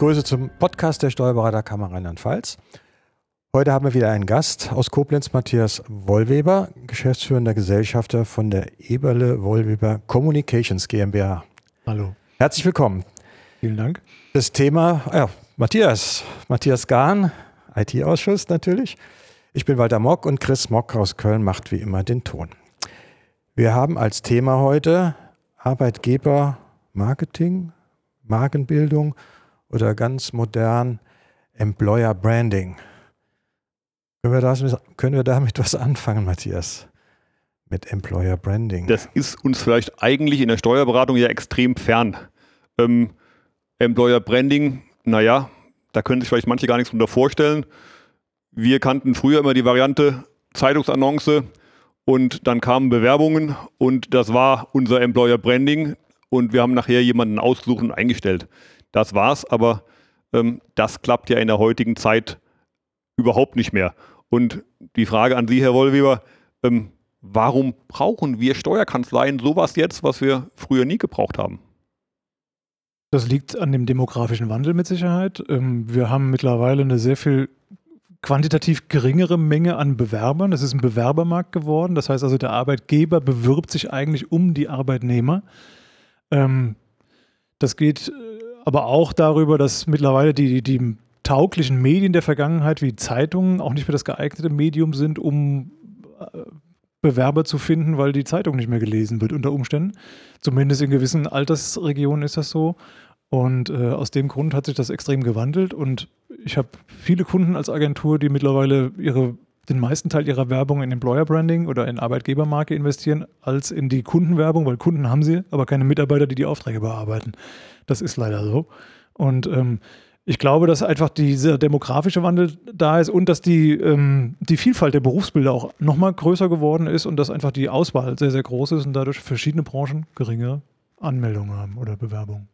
Grüße zum Podcast der Steuerberaterkammer Rheinland-Pfalz. Heute haben wir wieder einen Gast aus Koblenz, Matthias Wollweber, geschäftsführender Gesellschafter von der Eberle Wollweber Communications GmbH. Hallo. Herzlich willkommen. Vielen Dank. Das Thema, ja, Matthias, Matthias Gahn, IT-Ausschuss natürlich. Ich bin Walter Mock und Chris Mock aus Köln macht wie immer den Ton. Wir haben als Thema heute Arbeitgeber Marketing, Markenbildung oder ganz modern Employer Branding. Können wir, das, können wir damit was anfangen, Matthias? Mit Employer Branding. Das ist uns vielleicht eigentlich in der Steuerberatung ja extrem fern. Ähm, Employer Branding, naja, da können sich vielleicht manche gar nichts drunter vorstellen. Wir kannten früher immer die Variante Zeitungsannonce und dann kamen Bewerbungen und das war unser Employer Branding und wir haben nachher jemanden ausgesucht und eingestellt. Das war's, aber ähm, das klappt ja in der heutigen Zeit überhaupt nicht mehr. Und die Frage an Sie, Herr Wollweber, ähm, warum brauchen wir Steuerkanzleien sowas jetzt, was wir früher nie gebraucht haben? Das liegt an dem demografischen Wandel mit Sicherheit. Ähm, wir haben mittlerweile eine sehr viel quantitativ geringere Menge an Bewerbern. Das ist ein Bewerbermarkt geworden. Das heißt also, der Arbeitgeber bewirbt sich eigentlich um die Arbeitnehmer. Ähm, das geht aber auch darüber, dass mittlerweile die, die tauglichen Medien der Vergangenheit wie Zeitungen auch nicht mehr das geeignete Medium sind, um äh, Bewerber zu finden, weil die Zeitung nicht mehr gelesen wird unter Umständen. Zumindest in gewissen Altersregionen ist das so. Und äh, aus dem Grund hat sich das extrem gewandelt. Und ich habe viele Kunden als Agentur, die mittlerweile ihre, den meisten Teil ihrer Werbung in Employer Branding oder in Arbeitgebermarke investieren, als in die Kundenwerbung, weil Kunden haben sie, aber keine Mitarbeiter, die die Aufträge bearbeiten. Das ist leider so. Und ähm, ich glaube, dass einfach dieser demografische Wandel da ist und dass die, ähm, die Vielfalt der Berufsbilder auch nochmal größer geworden ist und dass einfach die Auswahl sehr, sehr groß ist und dadurch verschiedene Branchen geringe Anmeldungen haben oder Bewerbungen.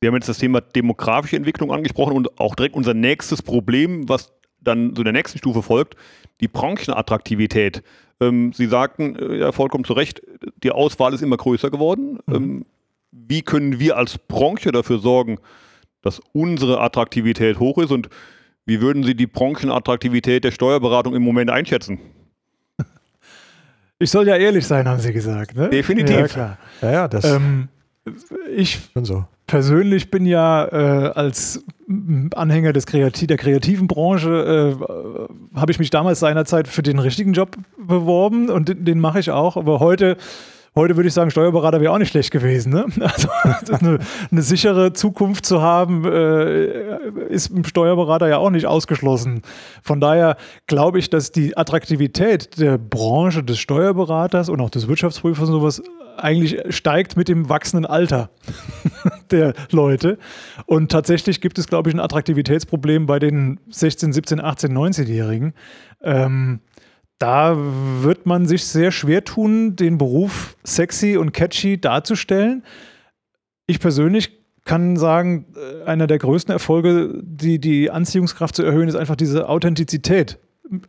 Wir haben jetzt das Thema demografische Entwicklung angesprochen und auch direkt unser nächstes Problem, was dann so der nächsten Stufe folgt, die Branchenattraktivität. Ähm, Sie sagten äh, ja vollkommen zu Recht, die Auswahl ist immer größer geworden. Mhm. Ähm, wie können wir als Branche dafür sorgen, dass unsere Attraktivität hoch ist und wie würden Sie die Branchenattraktivität der Steuerberatung im Moment einschätzen? Ich soll ja ehrlich sein, haben Sie gesagt. Ne? Definitiv. Ja, klar. Ja, ja, das ähm, ich so. Persönlich bin ja äh, als Anhänger des Kreativ der kreativen Branche, äh, habe ich mich damals seinerzeit für den richtigen Job beworben und den, den mache ich auch. Aber heute Heute würde ich sagen, Steuerberater wäre auch nicht schlecht gewesen. Ne? Also eine, eine, sichere Zukunft zu haben, äh, ist im Steuerberater ja auch nicht ausgeschlossen. Von daher glaube ich, dass die Attraktivität der Branche des Steuerberaters und auch des Wirtschaftsprüfers und sowas eigentlich steigt mit dem wachsenden Alter der Leute. Und tatsächlich gibt es, glaube ich, ein Attraktivitätsproblem bei den 16, 17, 18, 19-Jährigen. Ähm, da wird man sich sehr schwer tun, den Beruf sexy und catchy darzustellen. Ich persönlich kann sagen, äh, einer der größten Erfolge, die die Anziehungskraft zu erhöhen, ist einfach diese Authentizität.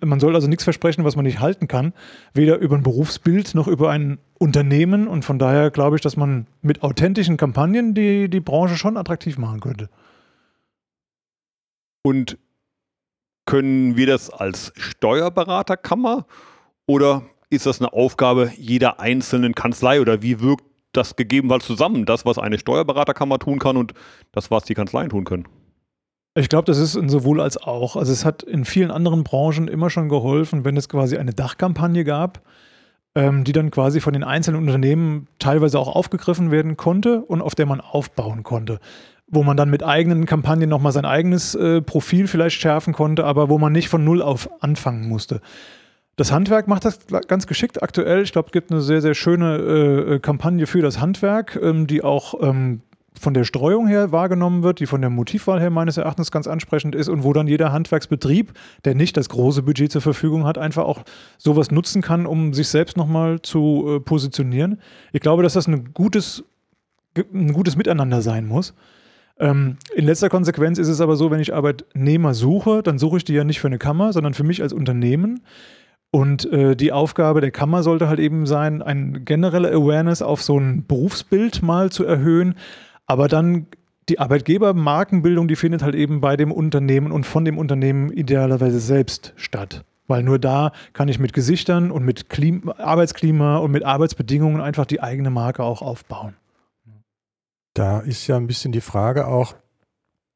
Man soll also nichts versprechen, was man nicht halten kann, weder über ein Berufsbild noch über ein Unternehmen. Und von daher glaube ich, dass man mit authentischen Kampagnen die, die Branche schon attraktiv machen könnte. Und können wir das als Steuerberaterkammer oder ist das eine Aufgabe jeder einzelnen Kanzlei oder wie wirkt das gegebenenfalls zusammen, das, was eine Steuerberaterkammer tun kann und das, was die Kanzleien tun können? Ich glaube, das ist sowohl als auch. Also es hat in vielen anderen Branchen immer schon geholfen, wenn es quasi eine Dachkampagne gab, ähm, die dann quasi von den einzelnen Unternehmen teilweise auch aufgegriffen werden konnte und auf der man aufbauen konnte wo man dann mit eigenen Kampagnen nochmal sein eigenes äh, Profil vielleicht schärfen konnte, aber wo man nicht von Null auf anfangen musste. Das Handwerk macht das ganz geschickt aktuell. Ich glaube, es gibt eine sehr, sehr schöne äh, Kampagne für das Handwerk, ähm, die auch ähm, von der Streuung her wahrgenommen wird, die von der Motivwahl her meines Erachtens ganz ansprechend ist und wo dann jeder Handwerksbetrieb, der nicht das große Budget zur Verfügung hat, einfach auch sowas nutzen kann, um sich selbst nochmal zu äh, positionieren. Ich glaube, dass das ein gutes, ein gutes Miteinander sein muss. Ähm, in letzter Konsequenz ist es aber so, wenn ich Arbeitnehmer suche, dann suche ich die ja nicht für eine Kammer, sondern für mich als Unternehmen. Und äh, die Aufgabe der Kammer sollte halt eben sein, eine generelle Awareness auf so ein Berufsbild mal zu erhöhen, aber dann die Arbeitgebermarkenbildung, die findet halt eben bei dem Unternehmen und von dem Unternehmen idealerweise selbst statt. Weil nur da kann ich mit Gesichtern und mit Klima, Arbeitsklima und mit Arbeitsbedingungen einfach die eigene Marke auch aufbauen. Da ist ja ein bisschen die Frage auch,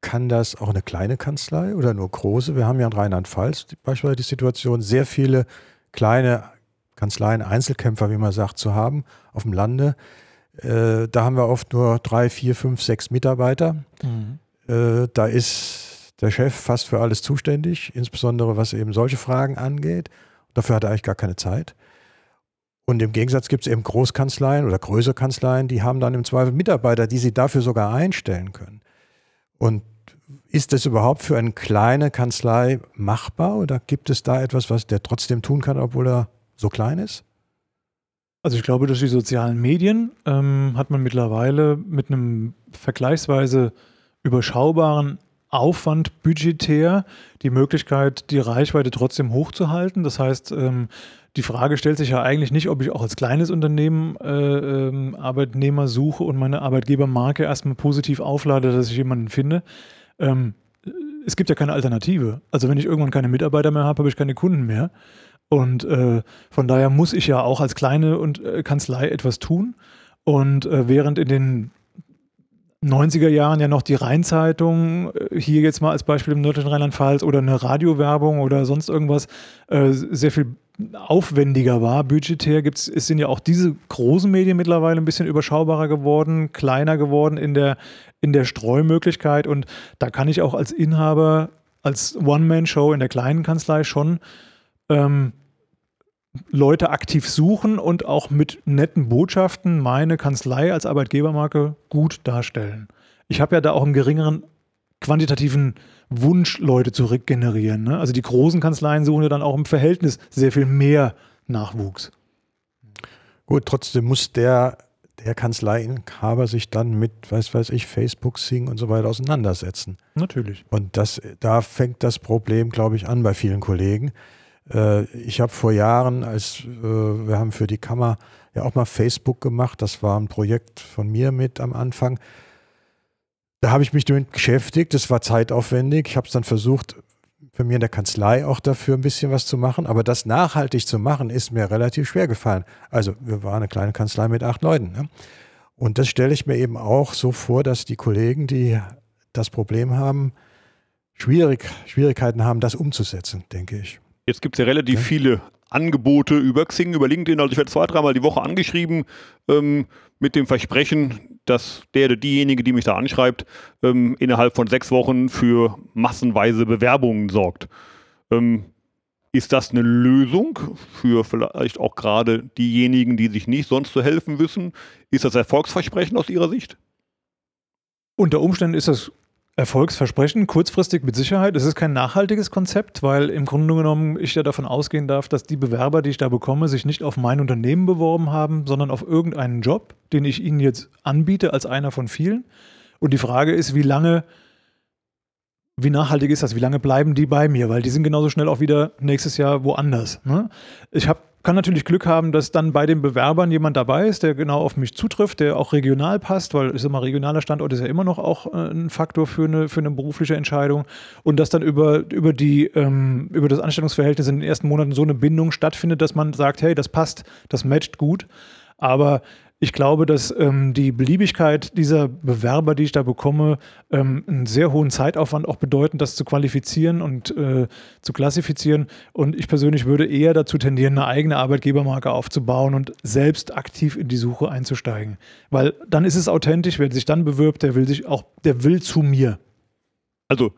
kann das auch eine kleine Kanzlei oder nur große? Wir haben ja in Rheinland-Pfalz beispielsweise die Situation, sehr viele kleine Kanzleien, Einzelkämpfer, wie man sagt, zu haben auf dem Lande. Äh, da haben wir oft nur drei, vier, fünf, sechs Mitarbeiter. Mhm. Äh, da ist der Chef fast für alles zuständig, insbesondere was eben solche Fragen angeht. Dafür hat er eigentlich gar keine Zeit. Und im Gegensatz gibt es eben Großkanzleien oder größere Kanzleien, die haben dann im Zweifel Mitarbeiter, die sie dafür sogar einstellen können. Und ist das überhaupt für eine kleine Kanzlei machbar oder gibt es da etwas, was der trotzdem tun kann, obwohl er so klein ist? Also ich glaube, durch die sozialen Medien ähm, hat man mittlerweile mit einem vergleichsweise überschaubaren Aufwand budgetär die Möglichkeit, die Reichweite trotzdem hochzuhalten. Das heißt, ähm, die Frage stellt sich ja eigentlich nicht, ob ich auch als kleines Unternehmen äh, ähm, Arbeitnehmer suche und meine Arbeitgebermarke erstmal positiv auflade, dass ich jemanden finde. Ähm, es gibt ja keine Alternative. Also wenn ich irgendwann keine Mitarbeiter mehr habe, habe ich keine Kunden mehr. Und äh, von daher muss ich ja auch als kleine und, äh, Kanzlei etwas tun. Und äh, während in den 90er Jahren ja noch die Rheinzeitung, äh, hier jetzt mal als Beispiel im nördlichen Rheinland-Pfalz oder eine Radiowerbung oder sonst irgendwas, äh, sehr viel aufwendiger war, budgetär gibt's, es sind ja auch diese großen Medien mittlerweile ein bisschen überschaubarer geworden, kleiner geworden in der, in der Streumöglichkeit und da kann ich auch als Inhaber, als One-Man-Show in der kleinen Kanzlei schon ähm, Leute aktiv suchen und auch mit netten Botschaften meine Kanzlei als Arbeitgebermarke gut darstellen. Ich habe ja da auch einen geringeren quantitativen Wunsch, Leute zu regenerieren. Ne? Also die großen Kanzleien suchen ja dann auch im Verhältnis sehr viel mehr Nachwuchs. Gut, trotzdem muss der, der Kanzleiinhaber sich dann mit, weiß weiß ich, Facebook, Sing und so weiter auseinandersetzen. Natürlich. Und das, da fängt das Problem, glaube ich, an bei vielen Kollegen. Äh, ich habe vor Jahren, als äh, wir haben für die Kammer ja auch mal Facebook gemacht, das war ein Projekt von mir mit am Anfang. Da habe ich mich damit beschäftigt, das war zeitaufwendig. Ich habe es dann versucht, für mir in der Kanzlei auch dafür ein bisschen was zu machen, aber das nachhaltig zu machen, ist mir relativ schwer gefallen. Also wir waren eine kleine Kanzlei mit acht Leuten. Ne? Und das stelle ich mir eben auch so vor, dass die Kollegen, die das Problem haben, schwierig, Schwierigkeiten haben, das umzusetzen, denke ich. Jetzt gibt es ja relativ ja. viele Angebote über Xing, über LinkedIn. Also ich werde zwei, dreimal die Woche angeschrieben ähm, mit dem Versprechen, dass der oder diejenige, die mich da anschreibt, ähm, innerhalb von sechs Wochen für massenweise Bewerbungen sorgt. Ähm, ist das eine Lösung für vielleicht auch gerade diejenigen, die sich nicht sonst zu helfen wissen? Ist das Erfolgsversprechen aus Ihrer Sicht? Unter Umständen ist das Erfolgsversprechen, kurzfristig mit Sicherheit. Es ist kein nachhaltiges Konzept, weil im Grunde genommen ich ja davon ausgehen darf, dass die Bewerber, die ich da bekomme, sich nicht auf mein Unternehmen beworben haben, sondern auf irgendeinen Job, den ich ihnen jetzt anbiete als einer von vielen. Und die Frage ist, wie lange, wie nachhaltig ist das? Wie lange bleiben die bei mir? Weil die sind genauso schnell auch wieder nächstes Jahr woanders. Ne? Ich habe kann natürlich Glück haben, dass dann bei den Bewerbern jemand dabei ist, der genau auf mich zutrifft, der auch regional passt, weil ich sag mal, regionaler Standort ist ja immer noch auch äh, ein Faktor für eine, für eine berufliche Entscheidung. Und dass dann über, über, die, ähm, über das Anstellungsverhältnis in den ersten Monaten so eine Bindung stattfindet, dass man sagt, hey, das passt, das matcht gut. Aber ich glaube, dass ähm, die Beliebigkeit dieser Bewerber, die ich da bekomme, ähm, einen sehr hohen Zeitaufwand auch bedeuten, das zu qualifizieren und äh, zu klassifizieren. Und ich persönlich würde eher dazu tendieren, eine eigene Arbeitgebermarke aufzubauen und selbst aktiv in die Suche einzusteigen. Weil dann ist es authentisch, wer sich dann bewirbt, der will sich auch, der will zu mir. Also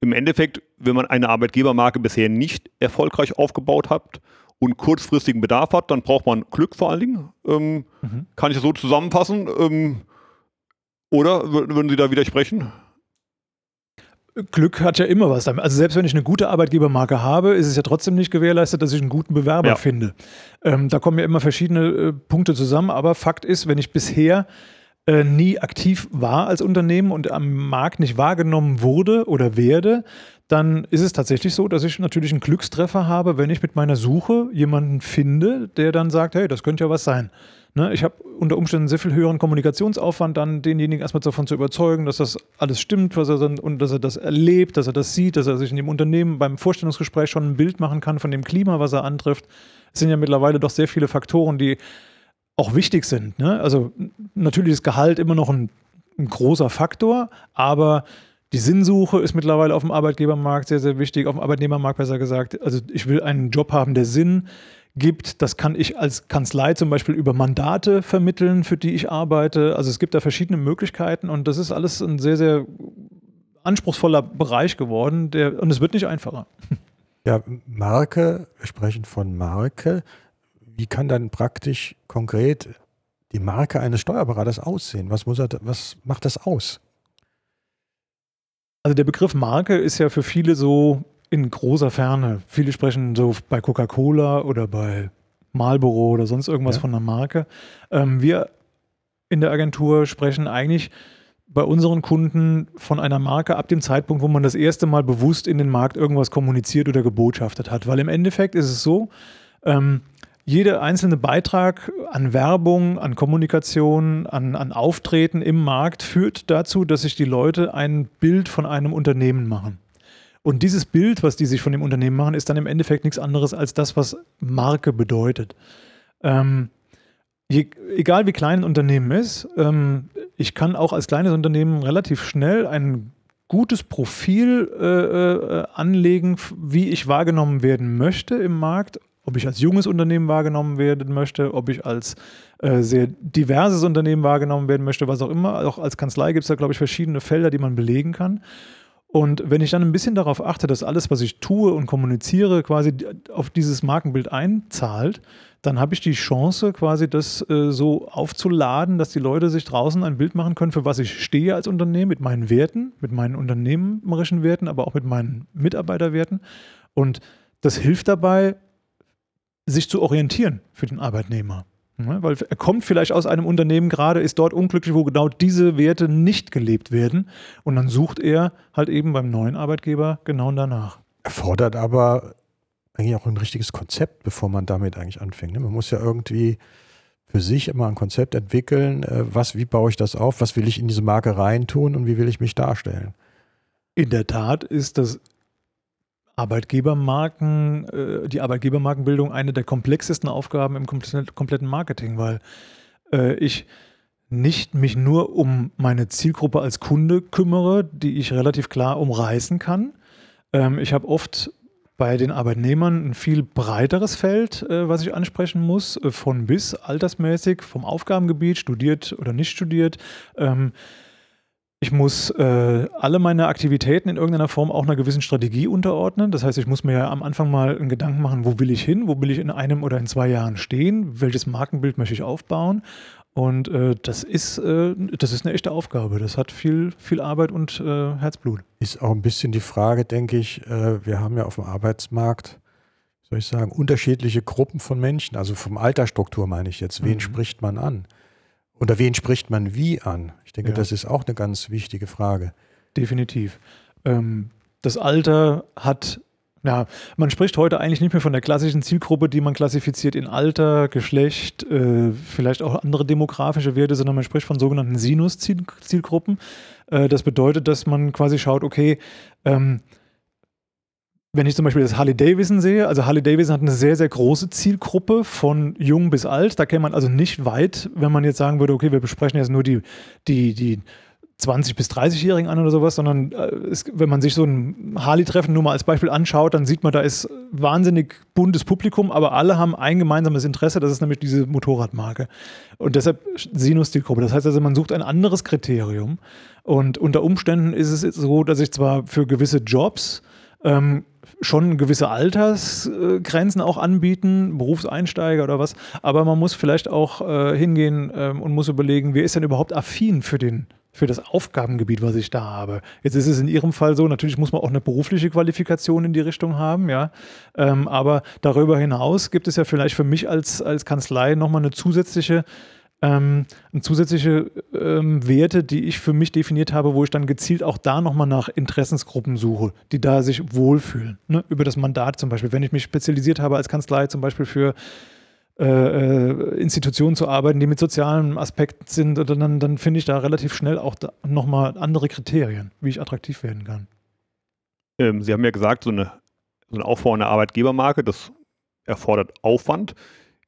im Endeffekt, wenn man eine Arbeitgebermarke bisher nicht erfolgreich aufgebaut hat, und kurzfristigen Bedarf hat, dann braucht man Glück vor allen Dingen. Ähm, mhm. Kann ich das so zusammenfassen? Ähm, oder würden Sie da widersprechen? Glück hat ja immer was damit. Also selbst wenn ich eine gute Arbeitgebermarke habe, ist es ja trotzdem nicht gewährleistet, dass ich einen guten Bewerber ja. finde. Ähm, da kommen ja immer verschiedene äh, Punkte zusammen, aber Fakt ist, wenn ich bisher äh, nie aktiv war als Unternehmen und am Markt nicht wahrgenommen wurde oder werde, dann ist es tatsächlich so, dass ich natürlich einen Glückstreffer habe, wenn ich mit meiner Suche jemanden finde, der dann sagt, hey, das könnte ja was sein. Ne, ich habe unter Umständen sehr viel höheren Kommunikationsaufwand, dann denjenigen erstmal davon zu überzeugen, dass das alles stimmt, was er dann, und dass er das erlebt, dass er das sieht, dass er sich in dem Unternehmen beim Vorstellungsgespräch schon ein Bild machen kann von dem Klima, was er antrifft. Es sind ja mittlerweile doch sehr viele Faktoren, die auch wichtig sind. Ne? Also natürlich ist Gehalt immer noch ein, ein großer Faktor, aber die Sinnsuche ist mittlerweile auf dem Arbeitgebermarkt sehr, sehr wichtig, auf dem Arbeitnehmermarkt besser gesagt. Also ich will einen Job haben, der Sinn gibt. Das kann ich als Kanzlei zum Beispiel über Mandate vermitteln, für die ich arbeite. Also es gibt da verschiedene Möglichkeiten und das ist alles ein sehr, sehr anspruchsvoller Bereich geworden der, und es wird nicht einfacher. Ja, Marke, wir sprechen von Marke. Wie kann dann praktisch konkret die Marke eines Steuerberaters aussehen? Was, muss er, was macht das aus? Also der Begriff Marke ist ja für viele so in großer Ferne. Viele sprechen so bei Coca-Cola oder bei Marlboro oder sonst irgendwas ja. von einer Marke. Ähm, wir in der Agentur sprechen eigentlich bei unseren Kunden von einer Marke ab dem Zeitpunkt, wo man das erste Mal bewusst in den Markt irgendwas kommuniziert oder gebotschaftet hat. Weil im Endeffekt ist es so, ähm, jeder einzelne Beitrag an Werbung, an Kommunikation, an, an Auftreten im Markt führt dazu, dass sich die Leute ein Bild von einem Unternehmen machen. Und dieses Bild, was die sich von dem Unternehmen machen, ist dann im Endeffekt nichts anderes als das, was Marke bedeutet. Ähm, je, egal wie klein ein Unternehmen ist, ähm, ich kann auch als kleines Unternehmen relativ schnell ein gutes Profil äh, äh, anlegen, wie ich wahrgenommen werden möchte im Markt ob ich als junges Unternehmen wahrgenommen werden möchte, ob ich als äh, sehr diverses Unternehmen wahrgenommen werden möchte, was auch immer. Auch als Kanzlei gibt es da, glaube ich, verschiedene Felder, die man belegen kann. Und wenn ich dann ein bisschen darauf achte, dass alles, was ich tue und kommuniziere, quasi auf dieses Markenbild einzahlt, dann habe ich die Chance, quasi das äh, so aufzuladen, dass die Leute sich draußen ein Bild machen können, für was ich stehe als Unternehmen, mit meinen Werten, mit meinen unternehmerischen Werten, aber auch mit meinen Mitarbeiterwerten. Und das hilft dabei, sich zu orientieren für den Arbeitnehmer. Ja, weil er kommt vielleicht aus einem Unternehmen gerade, ist dort unglücklich, wo genau diese Werte nicht gelebt werden. Und dann sucht er halt eben beim neuen Arbeitgeber genau danach. Erfordert aber eigentlich auch ein richtiges Konzept, bevor man damit eigentlich anfängt. Ne? Man muss ja irgendwie für sich immer ein Konzept entwickeln, äh, was, wie baue ich das auf, was will ich in diese Marke reintun und wie will ich mich darstellen. In der Tat ist das Arbeitgebermarken, äh, die Arbeitgebermarkenbildung eine der komplexesten Aufgaben im kompletten Marketing, weil äh, ich nicht mich nur um meine Zielgruppe als Kunde kümmere, die ich relativ klar umreißen kann. Ähm, ich habe oft bei den Arbeitnehmern ein viel breiteres Feld, äh, was ich ansprechen muss, von bis altersmäßig, vom Aufgabengebiet, studiert oder nicht studiert. Ich muss äh, alle meine Aktivitäten in irgendeiner Form auch einer gewissen Strategie unterordnen. Das heißt, ich muss mir ja am Anfang mal einen Gedanken machen, wo will ich hin, wo will ich in einem oder in zwei Jahren stehen, welches Markenbild möchte ich aufbauen. Und äh, das, ist, äh, das ist eine echte Aufgabe. Das hat viel, viel Arbeit und äh, Herzblut. Ist auch ein bisschen die Frage, denke ich, äh, wir haben ja auf dem Arbeitsmarkt, soll ich sagen, unterschiedliche Gruppen von Menschen. Also vom Altersstruktur meine ich jetzt. Wen mhm. spricht man an? Oder wen spricht man wie an? Ich denke, ja. das ist auch eine ganz wichtige Frage. Definitiv. Ähm, das Alter hat, ja, man spricht heute eigentlich nicht mehr von der klassischen Zielgruppe, die man klassifiziert in Alter, Geschlecht, äh, vielleicht auch andere demografische Werte, sondern man spricht von sogenannten Sinus-Zielgruppen. Äh, das bedeutet, dass man quasi schaut, okay, ähm, wenn ich zum Beispiel das Harley Davidson sehe, also Harley Davidson hat eine sehr, sehr große Zielgruppe von jung bis alt. Da käme man also nicht weit, wenn man jetzt sagen würde, okay, wir besprechen jetzt nur die, die, die 20- bis 30-Jährigen an oder sowas, sondern äh, es, wenn man sich so ein Harley-Treffen nur mal als Beispiel anschaut, dann sieht man, da ist wahnsinnig buntes Publikum, aber alle haben ein gemeinsames Interesse, das ist nämlich diese Motorradmarke. Und deshalb Sinus-Zielgruppe. Das heißt also, man sucht ein anderes Kriterium. Und unter Umständen ist es so, dass ich zwar für gewisse Jobs ähm, schon gewisse Altersgrenzen auch anbieten, Berufseinsteiger oder was, aber man muss vielleicht auch äh, hingehen ähm, und muss überlegen, wer ist denn überhaupt affin für den für das Aufgabengebiet, was ich da habe. Jetzt ist es in Ihrem Fall so, natürlich muss man auch eine berufliche Qualifikation in die Richtung haben, ja. Ähm, aber darüber hinaus gibt es ja vielleicht für mich als, als Kanzlei nochmal eine zusätzliche ähm, zusätzliche ähm, Werte, die ich für mich definiert habe, wo ich dann gezielt auch da nochmal nach Interessensgruppen suche, die da sich wohlfühlen. Ne? Über das Mandat zum Beispiel. Wenn ich mich spezialisiert habe als Kanzlei zum Beispiel für äh, äh Institutionen zu arbeiten, die mit sozialen Aspekten sind, dann, dann finde ich da relativ schnell auch nochmal andere Kriterien, wie ich attraktiv werden kann. Ähm, Sie haben ja gesagt, so eine, so eine Aufbau einer Arbeitgebermarke, das erfordert Aufwand.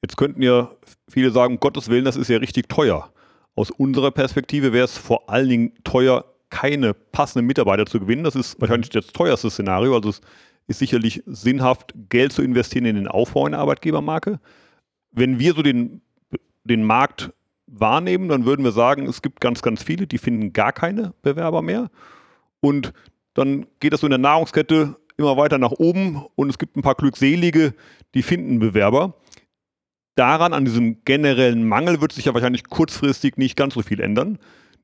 Jetzt könnten ja viele sagen, um Gottes Willen, das ist ja richtig teuer. Aus unserer Perspektive wäre es vor allen Dingen teuer, keine passenden Mitarbeiter zu gewinnen. Das ist wahrscheinlich das teuerste Szenario. Also es ist sicherlich sinnhaft, Geld zu investieren in den Aufbau einer Arbeitgebermarke. Wenn wir so den, den Markt wahrnehmen, dann würden wir sagen, es gibt ganz, ganz viele, die finden gar keine Bewerber mehr. Und dann geht das so in der Nahrungskette immer weiter nach oben und es gibt ein paar Glückselige, die finden Bewerber daran, an diesem generellen Mangel, wird sich ja wahrscheinlich kurzfristig nicht ganz so viel ändern.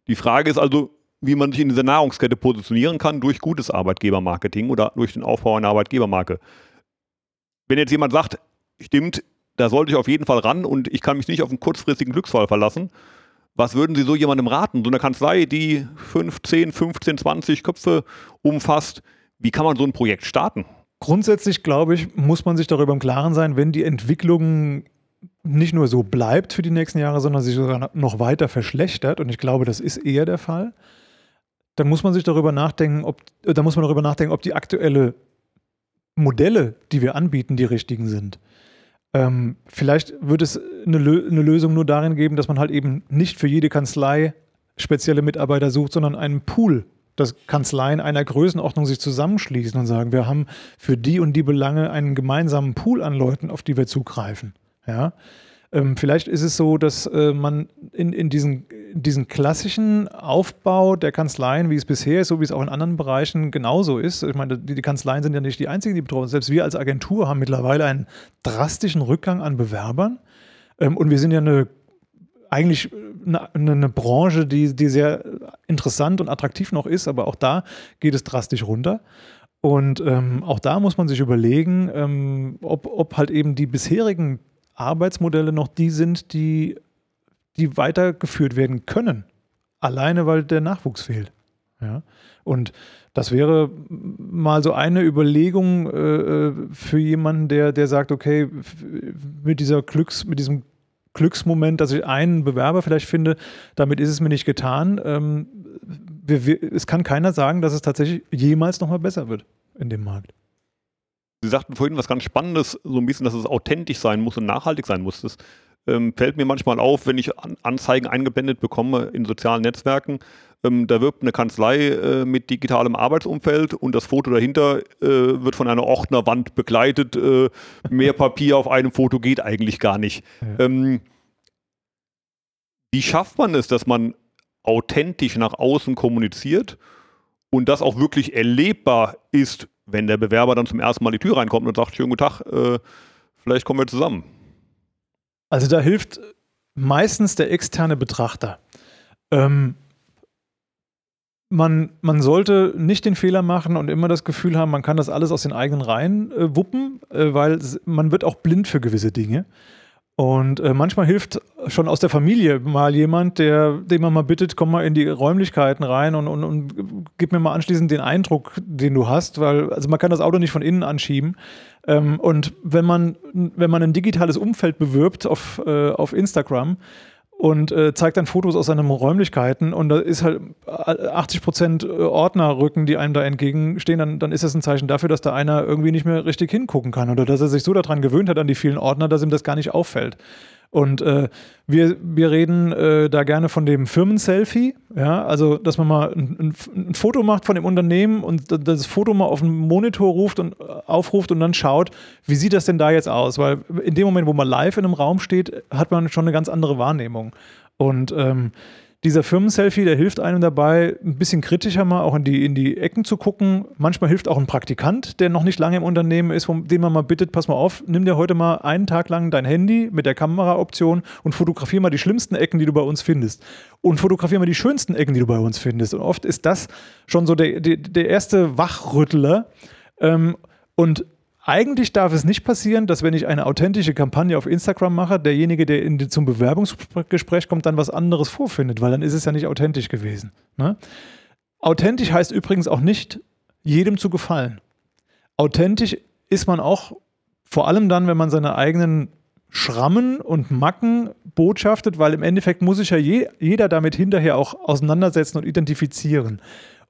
Die Frage ist also, wie man sich in dieser Nahrungskette positionieren kann durch gutes Arbeitgebermarketing oder durch den Aufbau einer Arbeitgebermarke. Wenn jetzt jemand sagt, stimmt, da sollte ich auf jeden Fall ran und ich kann mich nicht auf einen kurzfristigen Glücksfall verlassen, was würden Sie so jemandem raten? So eine Kanzlei, die 15, 15, 20 Köpfe umfasst, wie kann man so ein Projekt starten? Grundsätzlich, glaube ich, muss man sich darüber im Klaren sein, wenn die Entwicklung nicht nur so bleibt für die nächsten Jahre, sondern sich sogar noch weiter verschlechtert, und ich glaube, das ist eher der Fall, dann muss man sich darüber nachdenken, ob, äh, da muss man darüber nachdenken, ob die aktuelle Modelle, die wir anbieten, die richtigen sind. Ähm, vielleicht wird es eine, eine, Lösung nur darin geben, dass man halt eben nicht für jede Kanzlei spezielle Mitarbeiter sucht, sondern einen Pool, dass Kanzleien einer Größenordnung sich zusammenschließen und sagen, wir haben für die und die Belange einen gemeinsamen Pool an Leuten, auf die wir zugreifen. Ja? Ähm, vielleicht ist es so, dass äh, man in, in diesen, in diesen klassischen Aufbau der Kanzleien, wie es bisher ist, so wie es auch in anderen Bereichen genauso ist. Ich meine, die, die Kanzleien sind ja nicht die einzigen, die betroffen sind. Selbst wir als Agentur haben mittlerweile einen drastischen Rückgang an Bewerbern. Ähm, und wir sind ja eine eigentlich eine, eine, Branche, die, die sehr interessant und attraktiv noch ist, aber auch da geht es drastisch runter. Und ähm, auch da muss man sich überlegen, ähm, ob, ob halt eben die bisherigen Arbeitsmodelle noch die sind, die, die weitergeführt werden können. Alleine, weil der Nachwuchs fehlt. Ja? Und das wäre mal so eine Überlegung äh, äh für jemanden, der, der sagt, okay, mit dieser Glücks, mit diesem Glücksmoment, dass ich einen Bewerber vielleicht finde, damit ist es mir nicht getan. Ähm, wir, wir, es kann keiner sagen, dass es tatsächlich jemals nochmal besser wird in dem Markt. Sie sagten vorhin was ganz Spannendes, so ein bisschen, dass es authentisch sein muss und nachhaltig sein muss. Das ähm, fällt mir manchmal auf, wenn ich An Anzeigen eingeblendet bekomme in sozialen Netzwerken. Ähm, da wirbt eine Kanzlei äh, mit digitalem Arbeitsumfeld und das Foto dahinter äh, wird von einer Ordnerwand begleitet. Äh, mehr Papier auf einem Foto geht eigentlich gar nicht. Ja. Ähm, wie schafft man es, dass man authentisch nach außen kommuniziert und das auch wirklich erlebbar ist wenn der Bewerber dann zum ersten Mal die Tür reinkommt und sagt, schönen guten Tag, äh, vielleicht kommen wir zusammen. Also da hilft meistens der externe Betrachter. Ähm, man, man sollte nicht den Fehler machen und immer das Gefühl haben, man kann das alles aus den eigenen Reihen äh, wuppen, äh, weil man wird auch blind für gewisse Dinge. Und äh, manchmal hilft schon aus der Familie mal jemand, der, den man mal bittet, komm mal in die Räumlichkeiten rein und, und, und gib mir mal anschließend den Eindruck, den du hast, weil also man kann das Auto nicht von innen anschieben. Ähm, und wenn man, wenn man ein digitales Umfeld bewirbt auf, äh, auf Instagram, und äh, zeigt dann Fotos aus seinen Räumlichkeiten und da ist halt 80 Prozent äh, Ordnerrücken, die einem da entgegenstehen, dann, dann ist das ein Zeichen dafür, dass da einer irgendwie nicht mehr richtig hingucken kann oder dass er sich so daran gewöhnt hat an die vielen Ordner, dass ihm das gar nicht auffällt. Und äh, wir, wir reden äh, da gerne von dem Firmen-Selfie, ja, also dass man mal ein, ein, Foto macht von dem Unternehmen und das Foto mal auf den Monitor ruft und äh, aufruft und dann schaut, wie sieht das denn da jetzt aus? Weil in dem Moment, wo man live in einem Raum steht, hat man schon eine ganz andere Wahrnehmung. Und ähm, dieser Firmenselfie, der hilft einem dabei, ein bisschen kritischer mal auch in die, in die Ecken zu gucken. Manchmal hilft auch ein Praktikant, der noch nicht lange im Unternehmen ist, den man mal bittet, pass mal auf, nimm dir heute mal einen Tag lang dein Handy mit der Kameraoption und fotografier mal die schlimmsten Ecken, die du bei uns findest. Und fotografier mal die schönsten Ecken, die du bei uns findest. Und oft ist das schon so der, der, der erste Wachrüttler. Ähm, und eigentlich darf es nicht passieren, dass wenn ich eine authentische Kampagne auf Instagram mache, derjenige, der in, zum Bewerbungsgespräch kommt, dann was anderes vorfindet, weil dann ist es ja nicht authentisch gewesen. Ne? Authentisch heißt übrigens auch nicht, jedem zu gefallen. Authentisch ist man auch vor allem dann, wenn man seine eigenen Schrammen und Macken botschaftet, weil im Endeffekt muss sich ja je, jeder damit hinterher auch auseinandersetzen und identifizieren.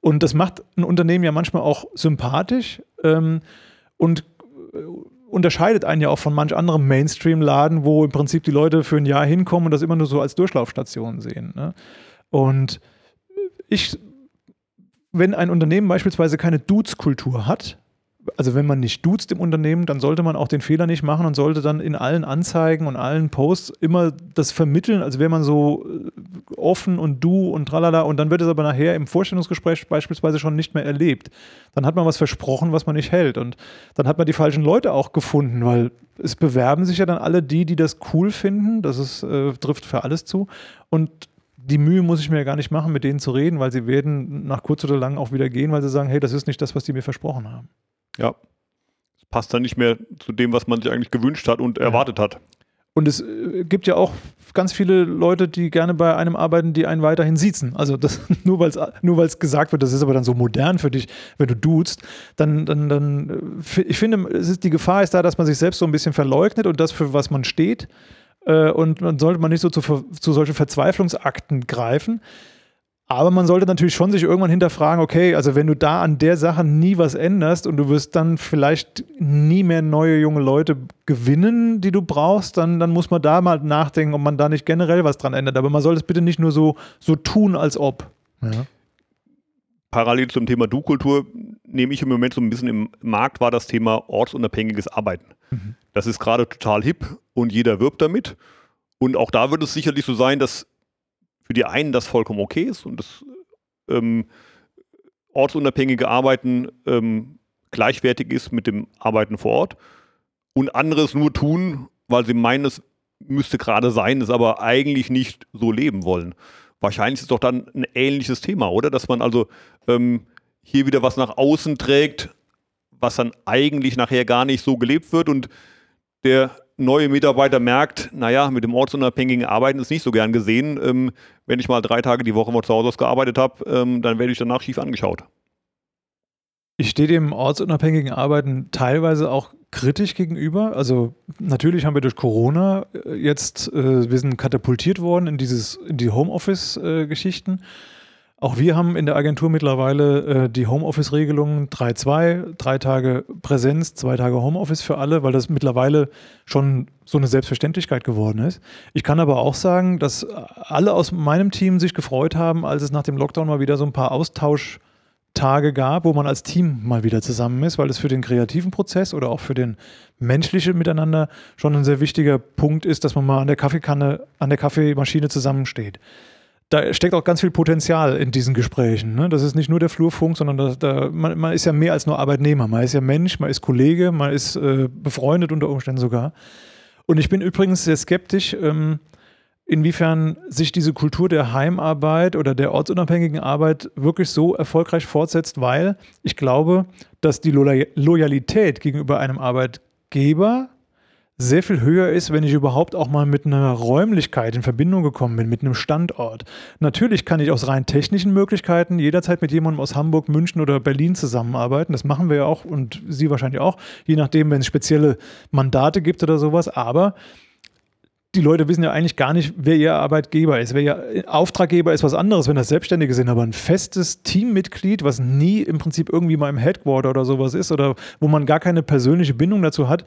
Und das macht ein Unternehmen ja manchmal auch sympathisch ähm, und unterscheidet einen ja auch von manch anderem Mainstream-Laden, wo im Prinzip die Leute für ein Jahr hinkommen und das immer nur so als Durchlaufstation sehen. Ne? Und ich, wenn ein Unternehmen beispielsweise keine Dudes-Kultur hat, also wenn man nicht duzt im Unternehmen, dann sollte man auch den Fehler nicht machen und sollte dann in allen Anzeigen und allen Posts immer das vermitteln, als wäre man so äh, offen und du und tralala und dann wird es aber nachher im Vorstellungsgespräch beispielsweise schon nicht mehr erlebt. Dann hat man was versprochen, was man nicht hält und dann hat man die falschen Leute auch gefunden, weil es bewerben sich ja dann alle die, die das cool finden, das ist, äh, trifft für alles zu und die Mühe muss ich mir ja gar nicht machen, mit denen zu reden, weil sie werden nach kurz oder lang auch wieder gehen, weil sie sagen, hey, das ist nicht das, was die mir versprochen haben. Ja. Das passt dann nicht mehr zu dem, was man sich eigentlich gewünscht hat und ja. erwartet hat. Und es äh, gibt ja auch ganz viele Leute, die gerne bei einem arbeiten, die einen weiterhin siezen. Also das, nur weil es nur gesagt wird, das ist aber dann so modern für dich, wenn du duzt, dann, dann, dann äh, ich finde, es ist, die Gefahr ist da, dass man sich selbst so ein bisschen verleugnet und das, für was man steht. Äh, und man sollte man nicht so zu, zu solchen Verzweiflungsakten greifen. Aber man sollte natürlich schon sich irgendwann hinterfragen, okay, also wenn du da an der Sache nie was änderst und du wirst dann vielleicht nie mehr neue junge Leute gewinnen, die du brauchst, dann, dann muss man da mal nachdenken, ob man da nicht generell was dran ändert. Aber man soll es bitte nicht nur so, so tun, als ob. Ja. Parallel zum Thema Du-Kultur nehme ich im Moment so ein bisschen im Markt war das Thema ortsunabhängiges Arbeiten. Mhm. Das ist gerade total hip und jeder wirbt damit. Und auch da wird es sicherlich so sein, dass für die einen das vollkommen okay ist und das ähm, ortsunabhängige Arbeiten ähm, gleichwertig ist mit dem Arbeiten vor Ort und anderes nur tun, weil sie meinen, es müsste gerade sein, es aber eigentlich nicht so leben wollen. Wahrscheinlich ist es doch dann ein ähnliches Thema, oder? Dass man also ähm, hier wieder was nach außen trägt, was dann eigentlich nachher gar nicht so gelebt wird und der neue Mitarbeiter merkt, naja, mit dem ortsunabhängigen Arbeiten ist nicht so gern gesehen. Ähm, wenn ich mal drei Tage die Woche mal zu Hause gearbeitet habe, ähm, dann werde ich danach schief angeschaut. Ich stehe dem ortsunabhängigen Arbeiten teilweise auch kritisch gegenüber. Also natürlich haben wir durch Corona äh, jetzt, äh, wir sind katapultiert worden in dieses, in die Homeoffice-Geschichten. Äh, auch wir haben in der Agentur mittlerweile äh, die Homeoffice-Regelung 3-2, drei Tage Präsenz, zwei Tage Homeoffice für alle, weil das mittlerweile schon so eine Selbstverständlichkeit geworden ist. Ich kann aber auch sagen, dass alle aus meinem Team sich gefreut haben, als es nach dem Lockdown mal wieder so ein paar Austauschtage gab, wo man als Team mal wieder zusammen ist, weil es für den kreativen Prozess oder auch für den menschlichen Miteinander schon ein sehr wichtiger Punkt ist, dass man mal an der Kaffeekanne, an der Kaffeemaschine zusammensteht da steckt auch ganz viel Potenzial in diesen Gesprächen. Ne? Das ist nicht nur der Flurfunk, sondern da, da, man, man, ist ja mehr als nur Arbeitnehmer. Man ist ja Mensch, man ist Kollege, man ist äh, befreundet unter Umständen sogar. Und ich bin übrigens sehr skeptisch, ähm, inwiefern sich diese Kultur der Heimarbeit oder der ortsunabhängigen Arbeit wirklich so erfolgreich fortsetzt, weil ich glaube, dass die Loyalität gegenüber einem Arbeitgeber sehr viel höher ist, wenn ich überhaupt auch mal mit einer Räumlichkeit in Verbindung gekommen bin, mit einem Standort. Natürlich kann ich aus rein technischen Möglichkeiten jederzeit mit jemandem aus Hamburg, München oder Berlin zusammenarbeiten. Das machen wir ja auch und Sie wahrscheinlich auch, je nachdem, wenn es spezielle Mandate gibt oder sowas. Aber die Leute wissen ja eigentlich gar nicht, wer ihr Arbeitgeber ist. Wer ihr Auftraggeber ist was anderes, wenn das Selbstständige sind, aber ein festes Teammitglied, was nie im Prinzip irgendwie mal im Headquarter oder sowas ist oder wo man gar keine persönliche Bindung dazu hat,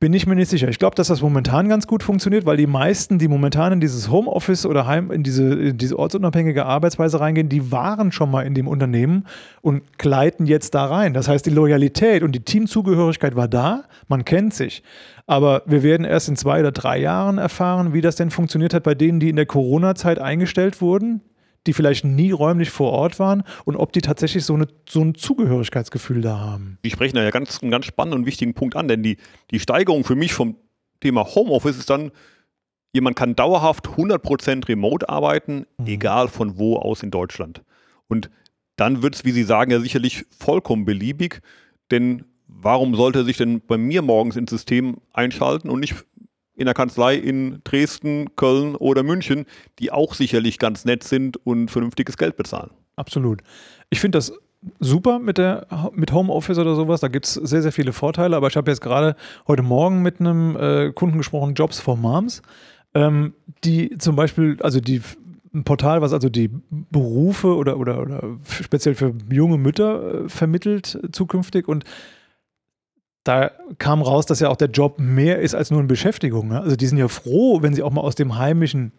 bin ich mir nicht sicher. Ich glaube, dass das momentan ganz gut funktioniert, weil die meisten, die momentan in dieses Homeoffice oder Heim, in diese, in diese ortsunabhängige Arbeitsweise reingehen, die waren schon mal in dem Unternehmen und gleiten jetzt da rein. Das heißt, die Loyalität und die Teamzugehörigkeit war da, man kennt sich. Aber wir werden erst in zwei oder drei Jahren erfahren, wie das denn funktioniert hat bei denen, die in der Corona-Zeit eingestellt wurden, die vielleicht nie räumlich vor Ort waren und ob die tatsächlich so, eine, so ein Zugehörigkeitsgefühl da haben. Die sprechen da ja ganz, einen ganz spannenden und wichtigen Punkt an, denn die, die Steigerung für mich vom Thema Homeoffice ist dann, jemand kann dauerhaft 100% remote arbeiten, mhm. egal von wo aus in Deutschland. Und dann wird es, wie Sie sagen, ja sicherlich vollkommen beliebig, denn warum sollte er sich denn bei mir morgens ins System einschalten und nicht in der Kanzlei in Dresden, Köln oder München, die auch sicherlich ganz nett sind und vernünftiges Geld bezahlen. Absolut. Ich finde das super mit, der, mit Homeoffice oder sowas. Da gibt es sehr, sehr viele Vorteile. Aber ich habe jetzt gerade heute Morgen mit einem äh, Kunden gesprochen, Jobs for Moms, ähm, die zum Beispiel, also die ein Portal, was also die Berufe oder, oder, oder speziell für junge Mütter äh, vermittelt zukünftig und da kam raus, dass ja auch der Job mehr ist als nur eine Beschäftigung. Ne? Also die sind ja froh, wenn sie auch mal aus dem heimischen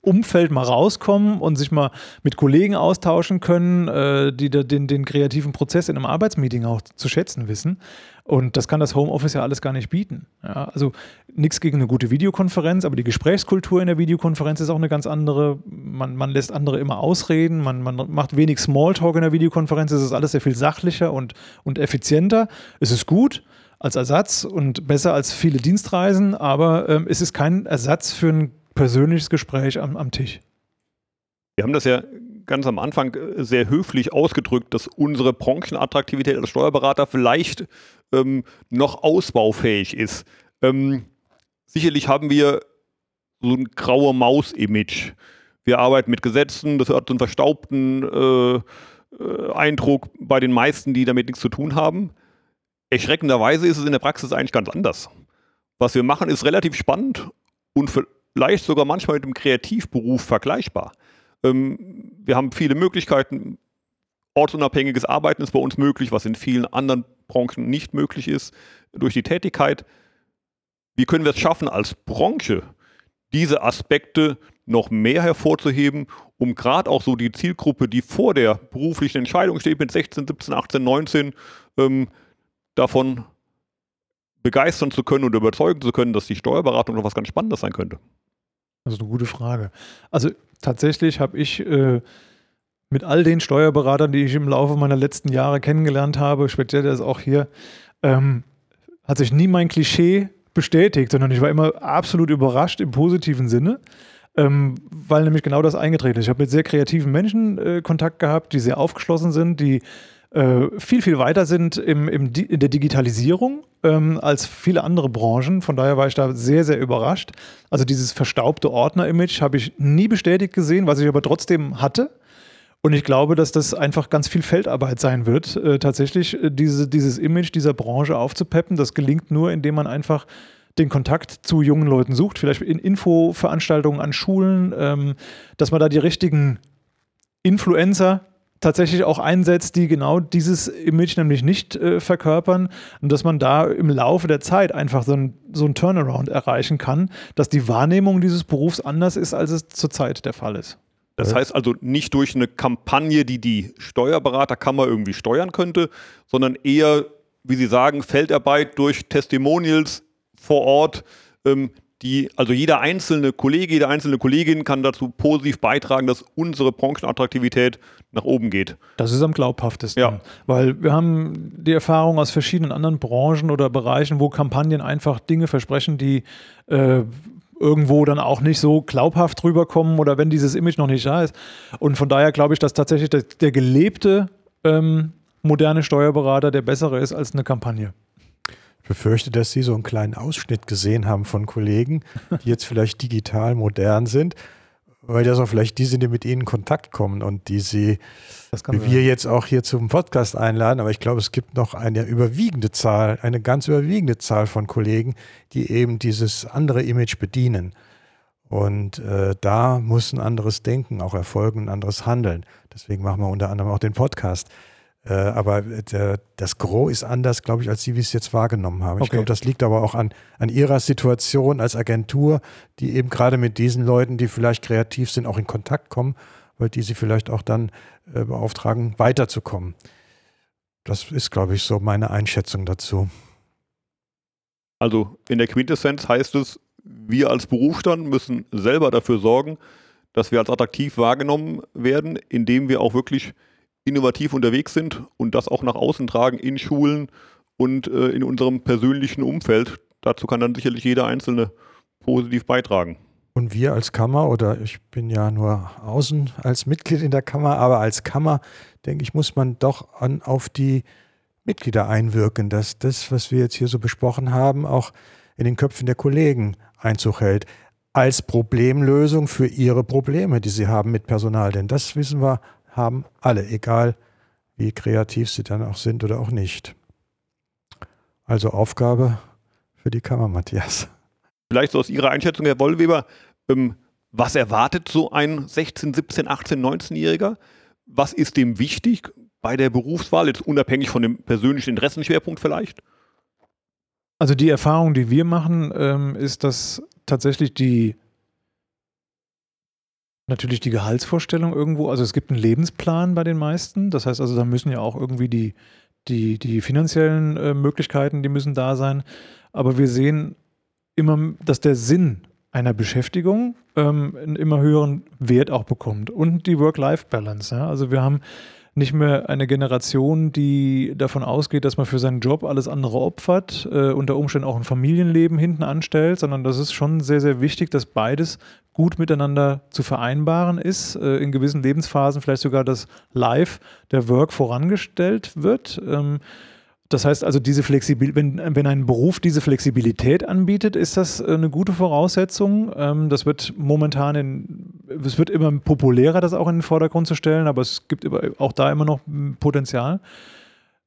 Umfeld mal rauskommen und sich mal mit Kollegen austauschen können, äh, die da den, den kreativen Prozess in einem Arbeitsmeeting auch zu schätzen wissen. Und das kann das Homeoffice ja alles gar nicht bieten. Ja, also nichts gegen eine gute Videokonferenz, aber die Gesprächskultur in der Videokonferenz ist auch eine ganz andere. Man, man lässt andere immer ausreden, man, man macht wenig Smalltalk in der Videokonferenz, es ist alles sehr viel sachlicher und, und effizienter. Es ist gut als Ersatz und besser als viele Dienstreisen, aber ähm, es ist kein Ersatz für ein persönliches Gespräch am, am Tisch. Wir haben das ja ganz am Anfang äh, sehr höflich ausgedrückt, dass unsere Branchenattraktivität als Steuerberater vielleicht ähm, noch ausbaufähig ist. Ähm, sicherlich haben wir so ein graue Maus-Image. Wir arbeiten mit Gesetzen, das hat so einen verstaubten äh, äh, Eindruck bei den meisten, die damit nichts zu tun haben. Erschreckenderweise ist es in der Praxis eigentlich ganz anders. Was wir machen, ist relativ spannend und vielleicht sogar manchmal mit dem Kreativberuf vergleichbar. Ähm, wir haben viele Möglichkeiten. Ortsunabhängiges Arbeiten ist bei uns möglich, was in vielen anderen Branchen nicht möglich ist durch die Tätigkeit. Wie können wir es schaffen, als Branche diese Aspekte noch mehr hervorzuheben, um gerade auch so die Zielgruppe, die vor der beruflichen Entscheidung steht mit 16, 17, 18, 19, ähm, davon begeistern zu können und überzeugen zu können, dass die Steuerberatung noch was ganz Spannendes sein könnte? Das ist eine gute Frage. Also tatsächlich habe ich äh, mit all den Steuerberatern, die ich im Laufe meiner letzten Jahre kennengelernt habe, speziell das auch hier, ähm, hat sich nie mein Klischee bestätigt, sondern ich war immer absolut überrascht im positiven Sinne, ähm, weil nämlich genau das eingetreten ist. Ich habe mit sehr kreativen Menschen äh, Kontakt gehabt, die sehr aufgeschlossen sind, die viel, viel weiter sind im, im, in der Digitalisierung ähm, als viele andere Branchen. Von daher war ich da sehr, sehr überrascht. Also dieses verstaubte Ordner-Image habe ich nie bestätigt gesehen, was ich aber trotzdem hatte. Und ich glaube, dass das einfach ganz viel Feldarbeit sein wird, äh, tatsächlich äh, diese, dieses Image dieser Branche aufzupeppen. Das gelingt nur, indem man einfach den Kontakt zu jungen Leuten sucht, vielleicht in Infoveranstaltungen an Schulen, ähm, dass man da die richtigen Influencer tatsächlich auch einsetzt, die genau dieses Image nämlich nicht äh, verkörpern und dass man da im Laufe der Zeit einfach so ein, so ein Turnaround erreichen kann, dass die Wahrnehmung dieses Berufs anders ist, als es zurzeit der Fall ist. Das heißt also nicht durch eine Kampagne, die die Steuerberaterkammer irgendwie steuern könnte, sondern eher, wie Sie sagen, Feldarbeit durch Testimonials vor Ort, ähm, die, also jeder einzelne Kollege, jede einzelne Kollegin kann dazu positiv beitragen, dass unsere Branchenattraktivität nach oben geht. Das ist am glaubhaftesten. Ja. Weil wir haben die Erfahrung aus verschiedenen anderen Branchen oder Bereichen, wo Kampagnen einfach Dinge versprechen, die äh, irgendwo dann auch nicht so glaubhaft rüberkommen oder wenn dieses Image noch nicht da ist. Und von daher glaube ich, dass tatsächlich der, der gelebte ähm, moderne Steuerberater der bessere ist als eine Kampagne. Ich befürchte, dass Sie so einen kleinen Ausschnitt gesehen haben von Kollegen, die jetzt vielleicht digital modern sind, weil das auch vielleicht die sind, die mit Ihnen in Kontakt kommen und die Sie, wie sein. wir jetzt auch hier zum Podcast einladen. Aber ich glaube, es gibt noch eine überwiegende Zahl, eine ganz überwiegende Zahl von Kollegen, die eben dieses andere Image bedienen. Und äh, da muss ein anderes Denken auch erfolgen, ein anderes Handeln. Deswegen machen wir unter anderem auch den Podcast. Äh, aber der, das Gros ist anders, glaube ich, als Sie, wie es jetzt wahrgenommen haben. Okay. Ich glaube, das liegt aber auch an, an Ihrer Situation als Agentur, die eben gerade mit diesen Leuten, die vielleicht kreativ sind, auch in Kontakt kommen, weil die Sie vielleicht auch dann äh, beauftragen, weiterzukommen. Das ist, glaube ich, so meine Einschätzung dazu. Also in der Quintessenz heißt es, wir als Berufsstand müssen selber dafür sorgen, dass wir als attraktiv wahrgenommen werden, indem wir auch wirklich innovativ unterwegs sind und das auch nach außen tragen in Schulen und äh, in unserem persönlichen Umfeld. Dazu kann dann sicherlich jeder Einzelne positiv beitragen. Und wir als Kammer, oder ich bin ja nur außen als Mitglied in der Kammer, aber als Kammer, denke ich, muss man doch an, auf die Mitglieder einwirken, dass das, was wir jetzt hier so besprochen haben, auch in den Köpfen der Kollegen Einzug hält. Als Problemlösung für ihre Probleme, die sie haben mit Personal. Denn das wissen wir, haben alle, egal wie kreativ sie dann auch sind oder auch nicht. Also Aufgabe für die Kammer, Matthias. Vielleicht so aus Ihrer Einschätzung, Herr Wollweber, ähm, was erwartet so ein 16, 17, 18, 19-Jähriger? Was ist dem wichtig bei der Berufswahl, jetzt unabhängig von dem persönlichen Interessenschwerpunkt vielleicht? Also die Erfahrung, die wir machen, ähm, ist, dass tatsächlich die natürlich die Gehaltsvorstellung irgendwo, also es gibt einen Lebensplan bei den meisten. Das heißt also, da müssen ja auch irgendwie die, die, die finanziellen äh, Möglichkeiten, die müssen da sein. Aber wir sehen immer, dass der Sinn einer Beschäftigung ähm, einen immer höheren Wert auch bekommt. Und die Work-Life-Balance. Ja? Also wir haben nicht mehr eine Generation, die davon ausgeht, dass man für seinen Job alles andere opfert, äh, unter Umständen auch ein Familienleben hinten anstellt, sondern das ist schon sehr, sehr wichtig, dass beides gut miteinander zu vereinbaren ist, äh, in gewissen Lebensphasen vielleicht sogar das Life, der Work vorangestellt wird. Ähm, das heißt also, diese Flexibil wenn, wenn ein Beruf diese Flexibilität anbietet, ist das äh, eine gute Voraussetzung. Ähm, das wird momentan in, es wird immer populärer, das auch in den Vordergrund zu stellen, aber es gibt auch da immer noch Potenzial.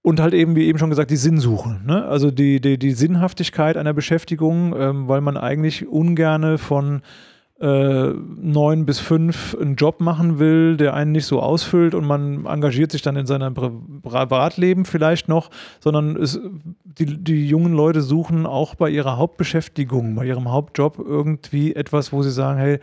Und halt eben, wie eben schon gesagt, die Sinnsuche. Ne? Also die, die, die Sinnhaftigkeit einer Beschäftigung, ähm, weil man eigentlich ungerne von neun bis fünf einen Job machen will, der einen nicht so ausfüllt und man engagiert sich dann in seinem Privatleben vielleicht noch, sondern es, die, die jungen Leute suchen auch bei ihrer Hauptbeschäftigung, bei ihrem Hauptjob irgendwie etwas, wo sie sagen, hey,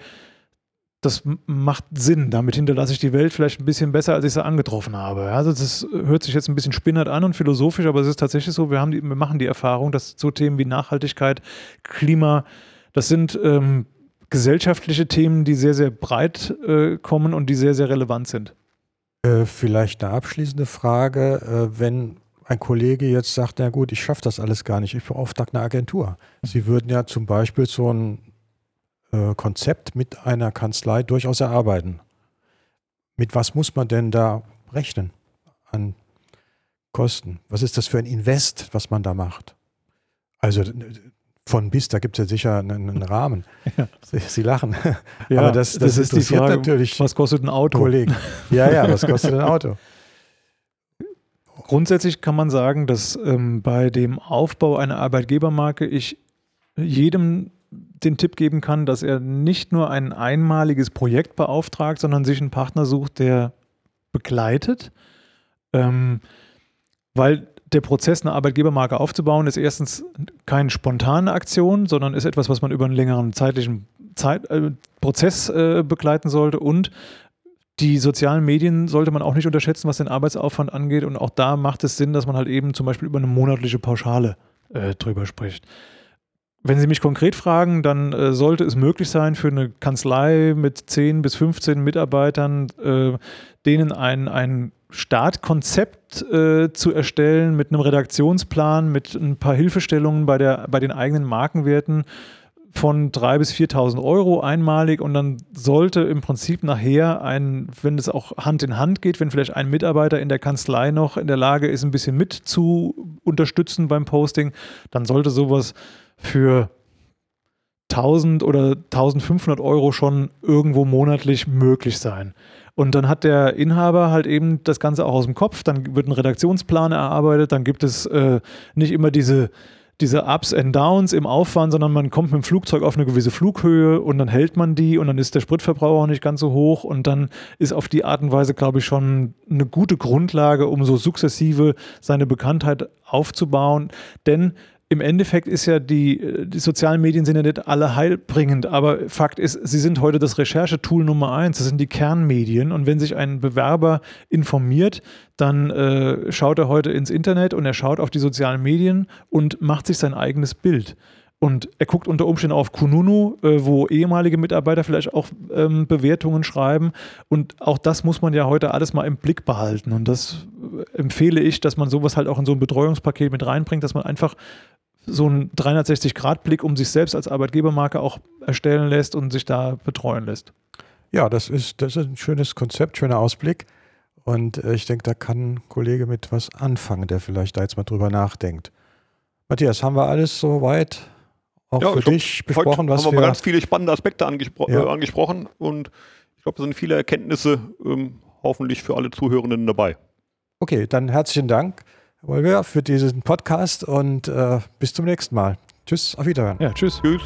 das macht Sinn. Damit hinterlasse ich die Welt vielleicht ein bisschen besser, als ich sie angetroffen habe. Also das hört sich jetzt ein bisschen spinnert an und philosophisch, aber es ist tatsächlich so, wir, haben die, wir machen die Erfahrung, dass so Themen wie Nachhaltigkeit, Klima, das sind ähm, gesellschaftliche Themen, die sehr, sehr breit äh, kommen und die sehr, sehr relevant sind. Äh, vielleicht eine abschließende Frage. Äh, wenn ein Kollege jetzt sagt, na gut, ich schaffe das alles gar nicht, ich beauftrage eine Agentur. Sie würden ja zum Beispiel so ein äh, Konzept mit einer Kanzlei durchaus erarbeiten. Mit was muss man denn da rechnen an Kosten? Was ist das für ein Invest, was man da macht? Also von bis, da gibt es ja sicher einen, einen Rahmen. Ja. Sie, Sie, lachen. Ja, Aber das, das, das ist die Frage, natürlich. Was kostet ein Auto? Kollegen. Ja, ja, was kostet ein Auto? Grundsätzlich kann man sagen, dass ähm, bei dem Aufbau einer Arbeitgebermarke ich jedem den Tipp geben kann, dass er nicht nur ein einmaliges Projekt beauftragt, sondern sich einen Partner sucht, der begleitet. Ähm, weil der Prozess, eine Arbeitgebermarke aufzubauen, ist erstens keine spontane Aktion, sondern ist etwas, was man über einen längeren zeitlichen Zeit, äh, Prozess äh, begleiten sollte und die sozialen Medien sollte man auch nicht unterschätzen, was den Arbeitsaufwand angeht. Und auch da macht es Sinn, dass man halt eben zum Beispiel über eine monatliche Pauschale äh, drüber spricht. Wenn Sie mich konkret fragen, dann äh, sollte es möglich sein für eine Kanzlei mit 10 bis 15 Mitarbeitern, äh, denen ein, ein Startkonzept äh, zu erstellen mit einem Redaktionsplan, mit ein paar Hilfestellungen bei, der, bei den eigenen Markenwerten von 3.000 bis 4.000 Euro einmalig und dann sollte im Prinzip nachher ein, wenn es auch Hand in Hand geht, wenn vielleicht ein Mitarbeiter in der Kanzlei noch in der Lage ist, ein bisschen mit zu unterstützen beim Posting, dann sollte sowas für 1000 oder 1500 Euro schon irgendwo monatlich möglich sein. Und dann hat der Inhaber halt eben das Ganze auch aus dem Kopf, dann wird ein Redaktionsplan erarbeitet, dann gibt es äh, nicht immer diese, diese Ups and Downs im Aufwand, sondern man kommt mit dem Flugzeug auf eine gewisse Flughöhe und dann hält man die und dann ist der Spritverbrauch auch nicht ganz so hoch. Und dann ist auf die Art und Weise, glaube ich, schon eine gute Grundlage, um so sukzessive seine Bekanntheit aufzubauen. Denn im Endeffekt ist ja die, äh, die sozialen Medien sind ja nicht alle heilbringend, aber Fakt ist, sie sind heute das Recherchetool Nummer eins. Das sind die Kernmedien. Und wenn sich ein Bewerber informiert, dann äh, schaut er heute ins Internet und er schaut auf die sozialen Medien und macht sich sein eigenes Bild. Und er guckt unter Umständen auf Kununu, äh, wo ehemalige Mitarbeiter vielleicht auch ähm, Bewertungen schreiben. Und auch das muss man ja heute alles mal im Blick behalten. Und das äh, empfehle ich, dass man sowas halt auch in so ein Betreuungspaket mit reinbringt, dass man einfach so einen 360-Grad-Blick um sich selbst als Arbeitgebermarke auch erstellen lässt und sich da betreuen lässt. Ja, das ist, das ist ein schönes Konzept, schöner Ausblick. Und äh, ich denke, da kann ein Kollege mit was anfangen, der vielleicht da jetzt mal drüber nachdenkt. Matthias, haben wir alles soweit auch ja, für dich besprochen? was haben wir, wir ganz viele spannende Aspekte angespro ja. äh, angesprochen und ich glaube, da sind viele Erkenntnisse ähm, hoffentlich für alle Zuhörenden dabei. Okay, dann herzlichen Dank, Herr Wolger, für diesen Podcast und äh, bis zum nächsten Mal. Tschüss, auf Wiederhören. Ja, tschüss. Tschüss.